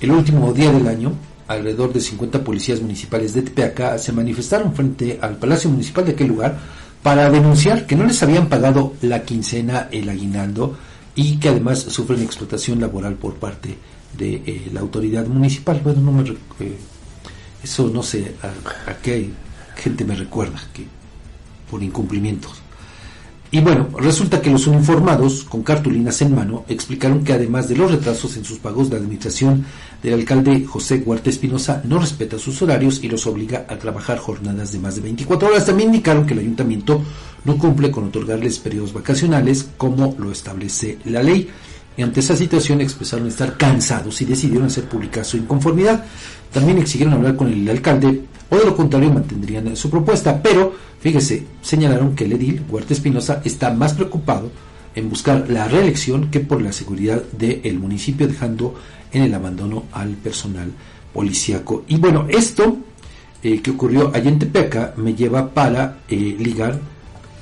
El último día del año, alrededor de 50 policías municipales de Tepeaca se manifestaron frente al Palacio Municipal de aquel lugar para denunciar que no les habían pagado la quincena, el aguinaldo y que además sufren explotación laboral por parte de eh, la autoridad municipal. Bueno, no me, eh, eso no sé a, a qué gente me recuerda que por incumplimientos. Y bueno, resulta que los uniformados, con cartulinas en mano, explicaron que además de los retrasos en sus pagos, la administración del alcalde José Huerta Espinosa no respeta sus horarios y los obliga a trabajar jornadas de más de 24 horas. También indicaron que el ayuntamiento no cumple con otorgarles periodos vacacionales como lo establece la ley. Y ante esa situación expresaron estar cansados y decidieron hacer pública su inconformidad. También exigieron hablar con el alcalde o de lo contrario mantendrían su propuesta. Pero, fíjese, señalaron que el edil Huerta Espinosa está más preocupado en buscar la reelección que por la seguridad del municipio, dejando en el abandono al personal policíaco. Y bueno, esto eh, que ocurrió allá en Tepeca me lleva para eh, ligar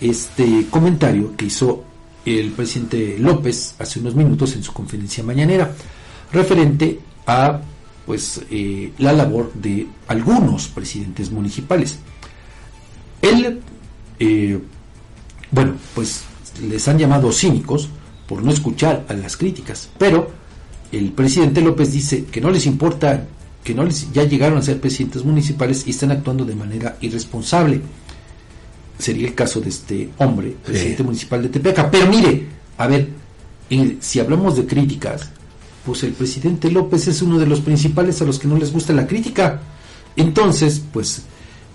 este comentario que hizo el presidente López hace unos minutos en su conferencia mañanera, referente a pues eh, la labor de algunos presidentes municipales. Él, eh, bueno, pues les han llamado cínicos por no escuchar a las críticas, pero el presidente López dice que no les importa, que no les ya llegaron a ser presidentes municipales y están actuando de manera irresponsable. Sería el caso de este hombre, presidente municipal de Tepeaca. Pero mire, a ver, si hablamos de críticas, pues el presidente López es uno de los principales a los que no les gusta la crítica. Entonces, pues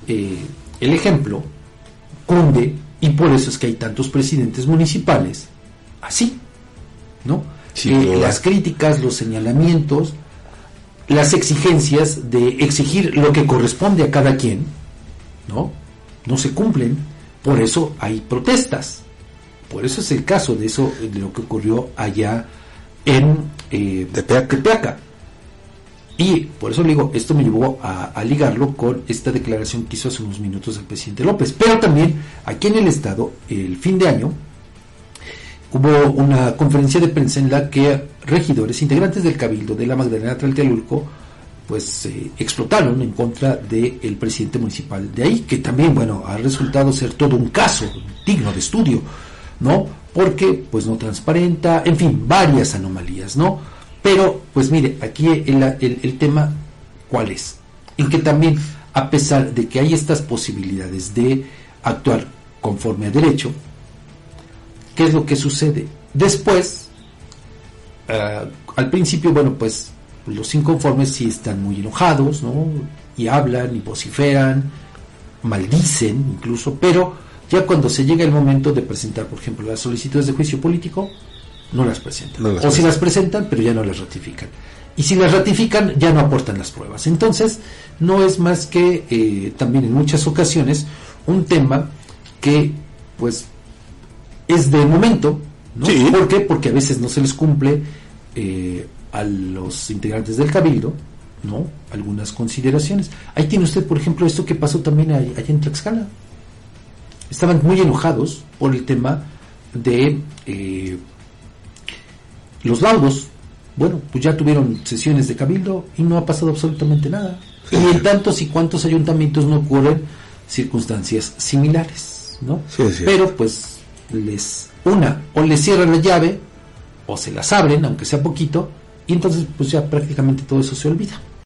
eh, el ejemplo cunde y por eso es que hay tantos presidentes municipales así, ¿no? que las críticas, los señalamientos, las exigencias de exigir lo que corresponde a cada quien, ¿no? No se cumplen, por eso hay protestas. Por eso es el caso de eso, de lo que ocurrió allá en eh, Tepeaca. Y por eso le digo, esto me llevó a, ligarlo con esta declaración que hizo hace unos minutos el presidente López. Pero también aquí en el Estado, el fin de año, hubo una conferencia de prensa en la que regidores, integrantes del Cabildo de la Magdalena Tlatelolco, pues eh, explotaron en contra del presidente municipal de ahí, que también, bueno, ha resultado ser todo un caso digno de estudio, ¿no? Porque, pues, no transparenta, en fin, varias anomalías, ¿no? Pero, pues mire, aquí el, el, tema, ¿cuál es? En que también, a pesar de que hay estas posibilidades de actuar conforme a derecho, ¿qué es lo que sucede? Después, uh, al principio, bueno, pues los inconformes sí están muy enojados, ¿no? Y hablan y vociferan, maldicen incluso, pero ya cuando se llega el momento de presentar, por ejemplo, las solicitudes de juicio político, no las presentan. No las o si las presentan, pero ya no las ratifican. Y si las ratifican, ya no aportan las pruebas. Entonces, no es más que eh, también en muchas ocasiones un tema que, pues, es de momento, ¿no? Sí. ¿Por qué? Porque a veces no se les cumple eh, a los integrantes del cabildo, ¿no? Algunas consideraciones. Ahí tiene usted, por ejemplo, esto que pasó también allá en Tlaxcala. Estaban muy enojados por el tema de eh, los laudos. Bueno, pues ya tuvieron sesiones de cabildo y no ha pasado absolutamente nada. Y en tantos y cuantos ayuntamientos no ocurren circunstancias similares, ¿no? Sí, sí. Pero pues les una o les cierran la llave o se las abren, aunque sea poquito, y entonces pues ya prácticamente todo eso se olvida.